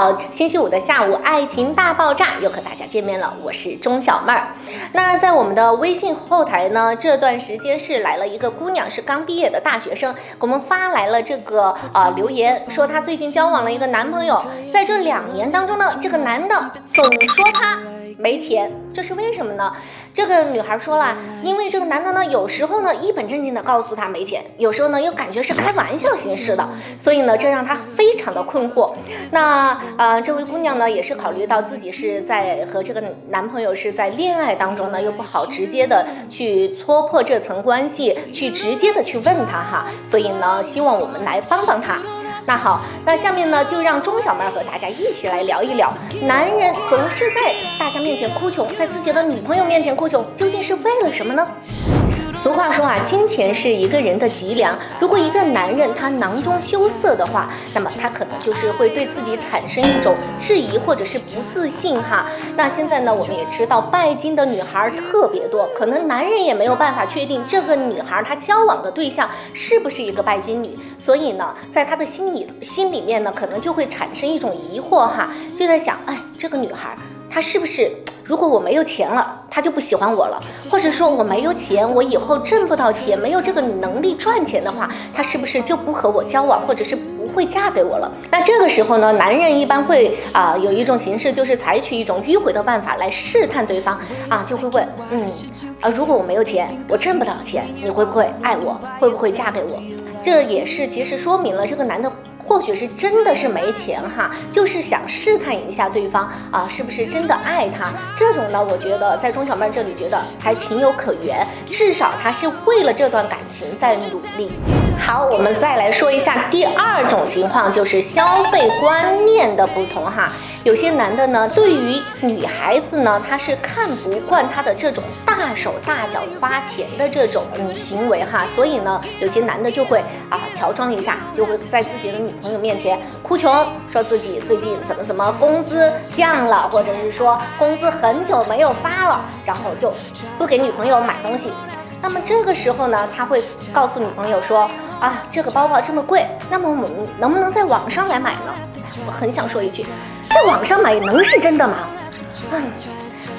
好，星期五的下午，爱情大爆炸又和大家见面了，我是钟小妹儿。那在我们的微信后台呢，这段时间是来了一个姑娘，是刚毕业的大学生，给我们发来了这个呃留言，说她最近交往了一个男朋友，在这两年当中呢，这个男的总说她没钱，这是为什么呢？这个女孩说了，因为这个男的呢，有时候呢一本正经的告诉她没钱，有时候呢又感觉是开玩笑形式的，所以呢这让她非常的困惑。那呃这位姑娘呢也是考虑到自己是在和这个男朋友是在恋爱当中呢，又不好直接的去戳破这层关系，去直接的去问他哈，所以呢希望我们来帮帮他。那好，那下面呢，就让钟小妹和大家一起来聊一聊，男人总是在大家面前哭穷，在自己的女朋友面前哭穷，究竟是为了什么呢？俗话说啊，金钱是一个人的脊梁。如果一个男人他囊中羞涩的话，那么他可能就是会对自己产生一种质疑或者是不自信哈。那现在呢，我们也知道拜金的女孩特别多，可能男人也没有办法确定这个女孩她交往的对象是不是一个拜金女，所以呢，在他的心里心里面呢，可能就会产生一种疑惑哈，就在想，哎，这个女孩他是不是？如果我没有钱了，他就不喜欢我了，或者说我没有钱，我以后挣不到钱，没有这个能力赚钱的话，他是不是就不和我交往，或者是不会嫁给我了？那这个时候呢，男人一般会啊有一种形式，就是采取一种迂回的办法来试探对方啊，就会问，嗯，啊，如果我没有钱，我挣不到钱，你会不会爱我？会不会嫁给我？这也是其实说明了这个男的。或许是真的是没钱哈，就是想试探一下对方啊，是不是真的爱他？这种呢，我觉得在钟小妹这里觉得还情有可原，至少他是为了这段感情在努力。好，我们再来说一下第二种情况，就是消费观念的不同哈。有些男的呢，对于女孩子呢，他是看不惯她的这种大手大脚花钱的这种行为哈，所以呢，有些男的就会啊乔装一下，就会在自己的女朋友面前哭穷，说自己最近怎么怎么工资降了，或者是说工资很久没有发了，然后就不给女朋友买东西。那么这个时候呢，他会告诉女朋友说啊，这个包包这么贵，那么我们能不能在网上来买呢？我很想说一句，在网上买能是真的吗？嗯，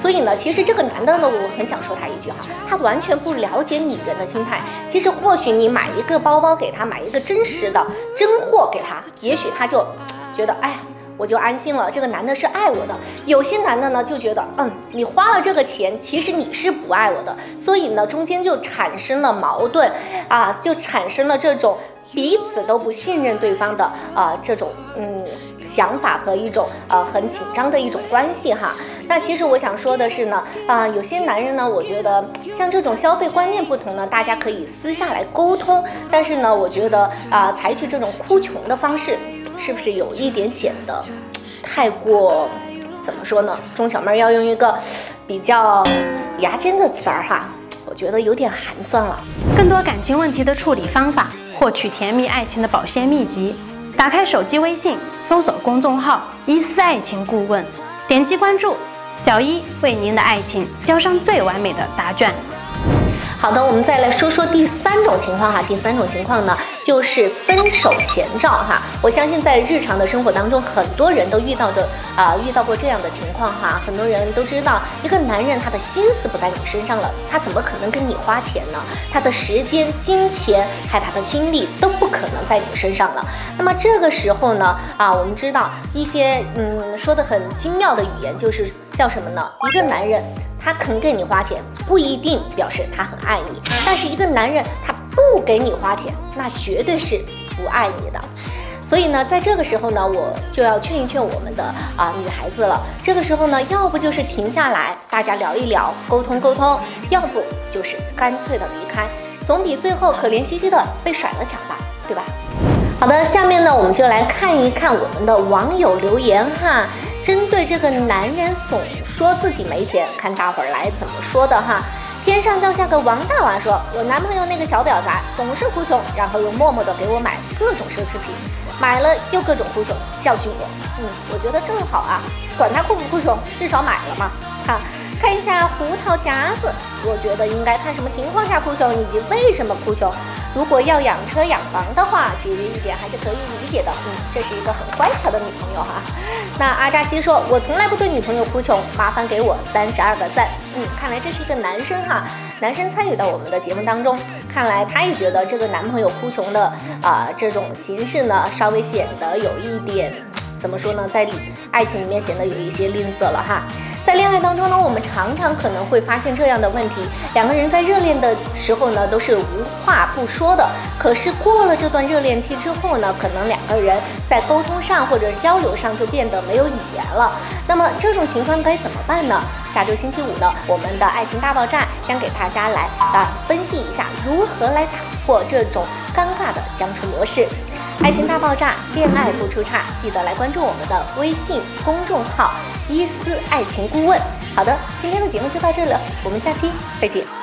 所以呢，其实这个男的呢，我很想说他一句哈，他完全不了解女人的心态。其实或许你买一个包包给他，买一个真实的真货给他，也许他就觉得，哎呀。我就安心了，这个男的是爱我的。有些男的呢就觉得，嗯，你花了这个钱，其实你是不爱我的，所以呢中间就产生了矛盾，啊，就产生了这种彼此都不信任对方的啊这种嗯想法和一种呃很紧张的一种关系哈。那其实我想说的是呢，啊，有些男人呢，我觉得像这种消费观念不同呢，大家可以私下来沟通，但是呢，我觉得啊，采取这种哭穷的方式。是不是有一点显得太过怎么说呢？钟小妹要用一个比较牙尖的词儿哈，我觉得有点寒酸了。更多感情问题的处理方法，获取甜蜜爱情的保鲜秘籍，打开手机微信，搜索公众号“一丝爱情顾问”，点击关注，小一为您的爱情交上最完美的答卷。好的，我们再来说说第三种情况哈。第三种情况呢，就是分手前兆哈。我相信在日常的生活当中，很多人都遇到的啊，遇到过这样的情况哈。很多人都知道，一个男人他的心思不在你身上了，他怎么可能跟你花钱呢？他的时间、金钱还有他的精力都不可能在你身上了。那么这个时候呢，啊，我们知道一些嗯说的很精妙的语言，就是叫什么呢？一个男人。他肯给你花钱，不一定表示他很爱你。但是一个男人他不给你花钱，那绝对是不爱你的。所以呢，在这个时候呢，我就要劝一劝我们的啊女孩子了。这个时候呢，要不就是停下来，大家聊一聊，沟通沟通；要不就是干脆的离开，总比最后可怜兮兮的被甩了强吧，对吧？好的，下面呢，我们就来看一看我们的网友留言哈。针对这个男人总说自己没钱，看大伙儿来怎么说的哈。天上掉下个王大娃说：“我男朋友那个小婊子总是哭穷，然后又默默的给我买各种奢侈品，买了又各种哭穷，教训我。”嗯，我觉得正好啊，管他哭不哭穷，至少买了嘛。哈，看一下胡桃夹子，我觉得应该看什么情况下哭穷，以及为什么哭穷。如果要养车养房的话，节约一点还是可以理解的。嗯，这是一个很乖巧的女朋友哈。那阿扎西说：“我从来不对女朋友哭穷，麻烦给我三十二个赞。”嗯，看来这是一个男生哈，男生参与到我们的节目当中，看来他也觉得这个男朋友哭穷的啊这种形式呢，稍微显得有一点怎么说呢，在爱情里面显得有一些吝啬了哈。在恋爱当中呢，我们常常可能会发现这样的问题：两个人在热恋的时候呢，都是无话不说的。可是过了这段热恋期之后呢，可能两个人在沟通上或者交流上就变得没有语言了。那么这种情况该怎么办呢？下周星期五呢，我们的爱情大爆炸将给大家来啊分析一下如何来打破这种尴尬的相处模式。爱情大爆炸，恋爱不出差，记得来关注我们的微信公众号“伊思爱情顾问”。好的，今天的节目就到这里了，我们下期再见。